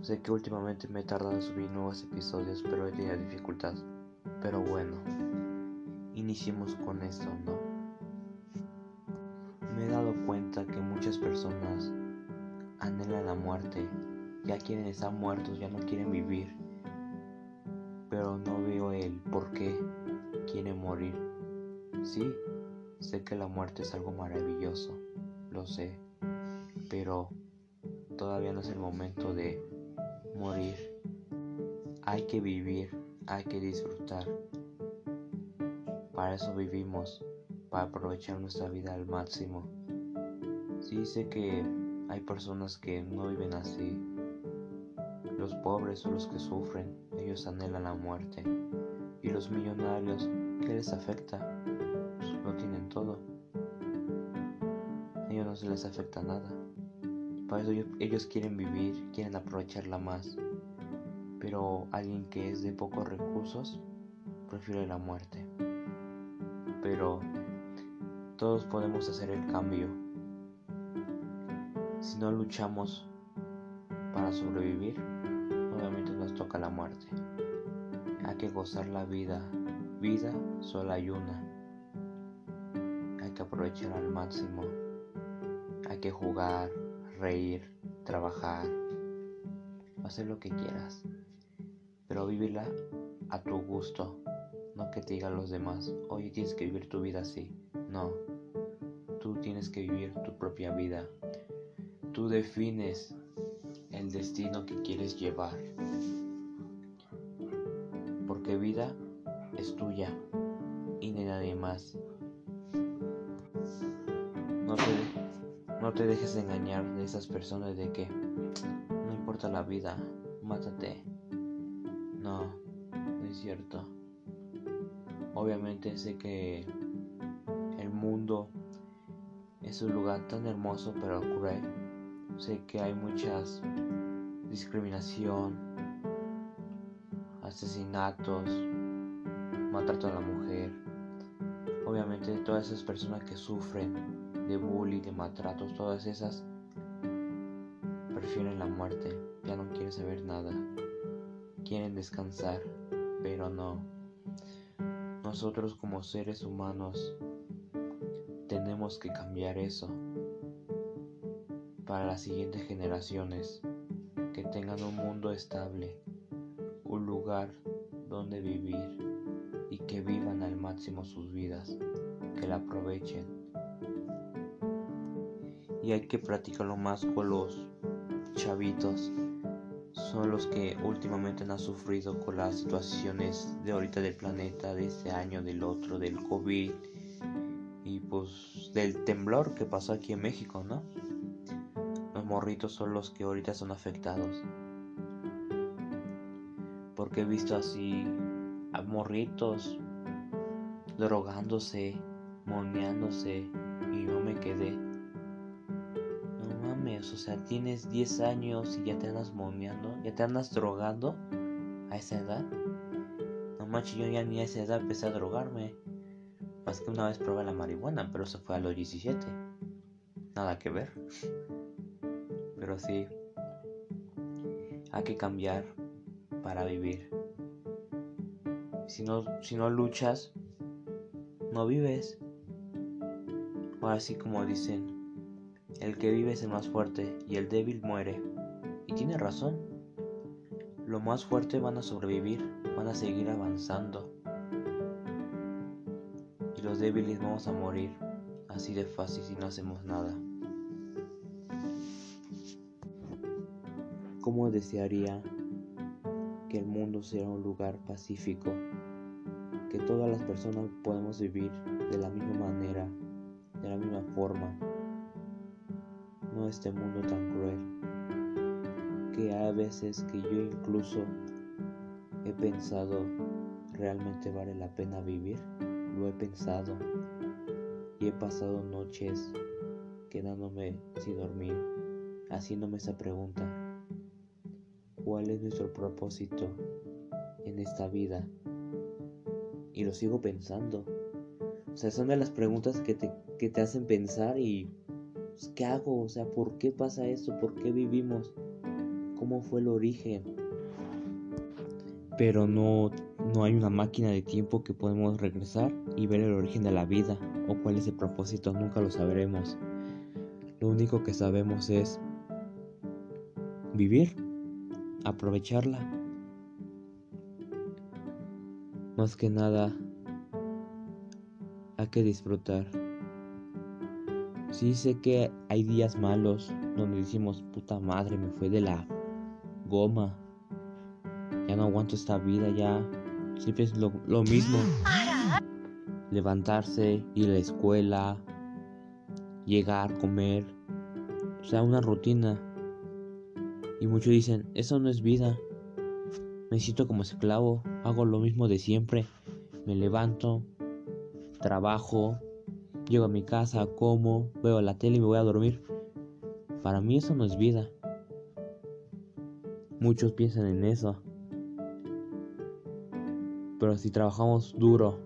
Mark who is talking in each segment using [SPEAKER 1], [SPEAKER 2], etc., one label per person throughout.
[SPEAKER 1] Sé que últimamente me he tardado en subir nuevos episodios, pero he tenido dificultad. Pero bueno, iniciemos con esto, ¿no? Me he dado cuenta que muchas personas anhelan la muerte, ya quieren estar muertos, ya no quieren vivir, pero no veo el por qué quieren morir. Sí, sé que la muerte es algo maravilloso, lo sé, pero todavía no es el momento de morir. Hay que vivir, hay que disfrutar. Para eso vivimos, para aprovechar nuestra vida al máximo. Sí sé que hay personas que no viven así. Los pobres son los que sufren, ellos anhelan la muerte. Y los millonarios, ¿qué les afecta? Pues lo tienen todo. A ellos no se les afecta nada. Para eso ellos quieren vivir, quieren aprovecharla más. Pero alguien que es de pocos recursos prefiere la muerte. Pero todos podemos hacer el cambio. Si no luchamos para sobrevivir, obviamente nos toca la muerte. Hay que gozar la vida. Vida solo hay una. Hay que aprovechar al máximo. Hay que jugar, reír, trabajar, hacer lo que quieras, pero vívela a tu gusto, no que te digan los demás, oye tienes que vivir tu vida así, no, tú tienes que vivir tu propia vida, tú defines el destino que quieres llevar, porque vida es tuya y de nadie más. No te no te dejes engañar de esas personas de que no importa la vida, mátate. No, no es cierto. Obviamente sé que el mundo es un lugar tan hermoso pero cruel. Sé que hay muchas discriminación, asesinatos, maltrato a la mujer. Obviamente todas esas personas que sufren de bullying, de maltratos, todas esas, prefieren la muerte, ya no quieren saber nada, quieren descansar, pero no. Nosotros como seres humanos tenemos que cambiar eso para las siguientes generaciones, que tengan un mundo estable, un lugar donde vivir y que vivan al máximo sus vidas, que la aprovechen y hay que practicarlo más con los chavitos. Son los que últimamente han sufrido con las situaciones de ahorita del planeta, de este año, del otro, del COVID y pues del temblor que pasó aquí en México, ¿no? Los morritos son los que ahorita son afectados. Porque he visto así a morritos drogándose, moneándose y yo me quedé o sea, tienes 10 años y ya te andas momeando, ya te andas drogando a esa edad. No manches, yo ya ni a esa edad empecé a drogarme. Más que una vez probé la marihuana, pero eso fue a los 17. Nada que ver. Pero sí, hay que cambiar para vivir. Si no, si no luchas, no vives. O así como dicen, el que vive es el más fuerte y el débil muere. Y tiene razón. Los más fuertes van a sobrevivir, van a seguir avanzando. Y los débiles vamos a morir así de fácil si no hacemos nada. ¿Cómo desearía que el mundo sea un lugar pacífico? Que todas las personas podamos vivir de la misma manera, de la misma forma, este mundo tan cruel, que a veces que yo incluso he pensado, ¿realmente vale la pena vivir? Lo he pensado y he pasado noches quedándome sin dormir, haciéndome esa pregunta, ¿cuál es nuestro propósito en esta vida? Y lo sigo pensando. O sea, son de las preguntas que te, que te hacen pensar y ¿qué hago? O sea, ¿por qué pasa esto? ¿Por qué vivimos? ¿Cómo fue el origen? Pero no, no hay una máquina de tiempo que podemos regresar y ver el origen de la vida o cuál es el propósito, nunca lo sabremos. Lo único que sabemos es vivir, aprovecharla. Más que nada, hay que disfrutar. Sí sé que hay días malos donde decimos, puta madre, me fue de la goma. Ya no aguanto esta vida, ya siempre es lo, lo mismo. Levantarse, ir a la escuela, llegar, comer. O sea, una rutina. Y muchos dicen, eso no es vida. Me siento como esclavo, hago lo mismo de siempre. Me levanto, trabajo, llego a mi casa, como, veo la tele y me voy a dormir. Para mí eso no es vida. Muchos piensan en eso. Pero si trabajamos duro,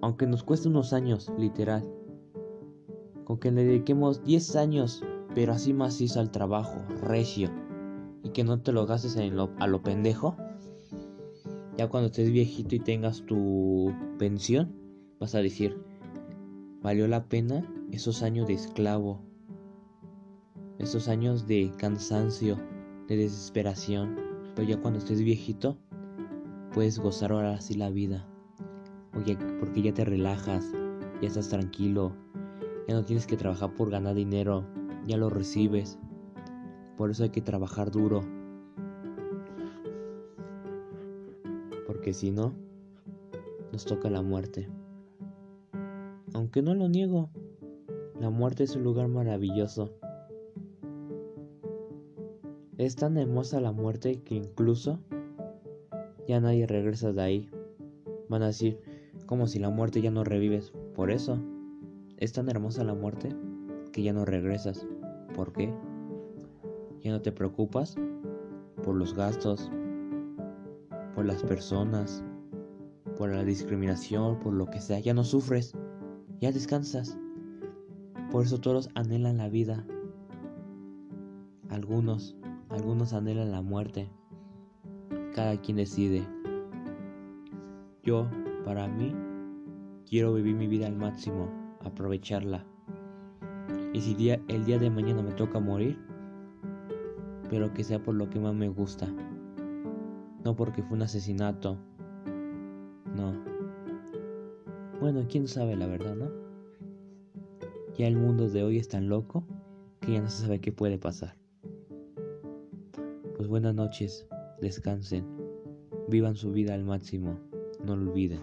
[SPEAKER 1] aunque nos cueste unos años, literal, con que le dediquemos 10 años, pero así macizo al trabajo, recio, y que no te lo gastes en lo, a lo pendejo, ya cuando estés viejito y tengas tu pensión, vas a decir, valió la pena esos años de esclavo, esos años de cansancio, de desesperación, pero ya cuando estés viejito, puedes gozar ahora sí la vida, porque ya te relajas, ya estás tranquilo, ya no tienes que trabajar por ganar dinero, ya lo recibes. Por eso hay que trabajar duro. Porque si no, nos toca la muerte. Aunque no lo niego, la muerte es un lugar maravilloso. Es tan hermosa la muerte que incluso ya nadie regresa de ahí. Van a decir, como si la muerte ya no revives. Por eso. Es tan hermosa la muerte que ya no regresas. ¿Por qué? Ya no te preocupas por los gastos, por las personas, por la discriminación, por lo que sea. Ya no sufres, ya descansas. Por eso todos anhelan la vida. Algunos, algunos anhelan la muerte. Cada quien decide. Yo, para mí, quiero vivir mi vida al máximo aprovecharla. Y si el día de mañana me toca morir, pero que sea por lo que más me gusta. No porque fue un asesinato. No. Bueno, quién sabe la verdad, ¿no? Ya el mundo de hoy es tan loco que ya no se sabe qué puede pasar. Pues buenas noches, descansen, vivan su vida al máximo, no lo olviden.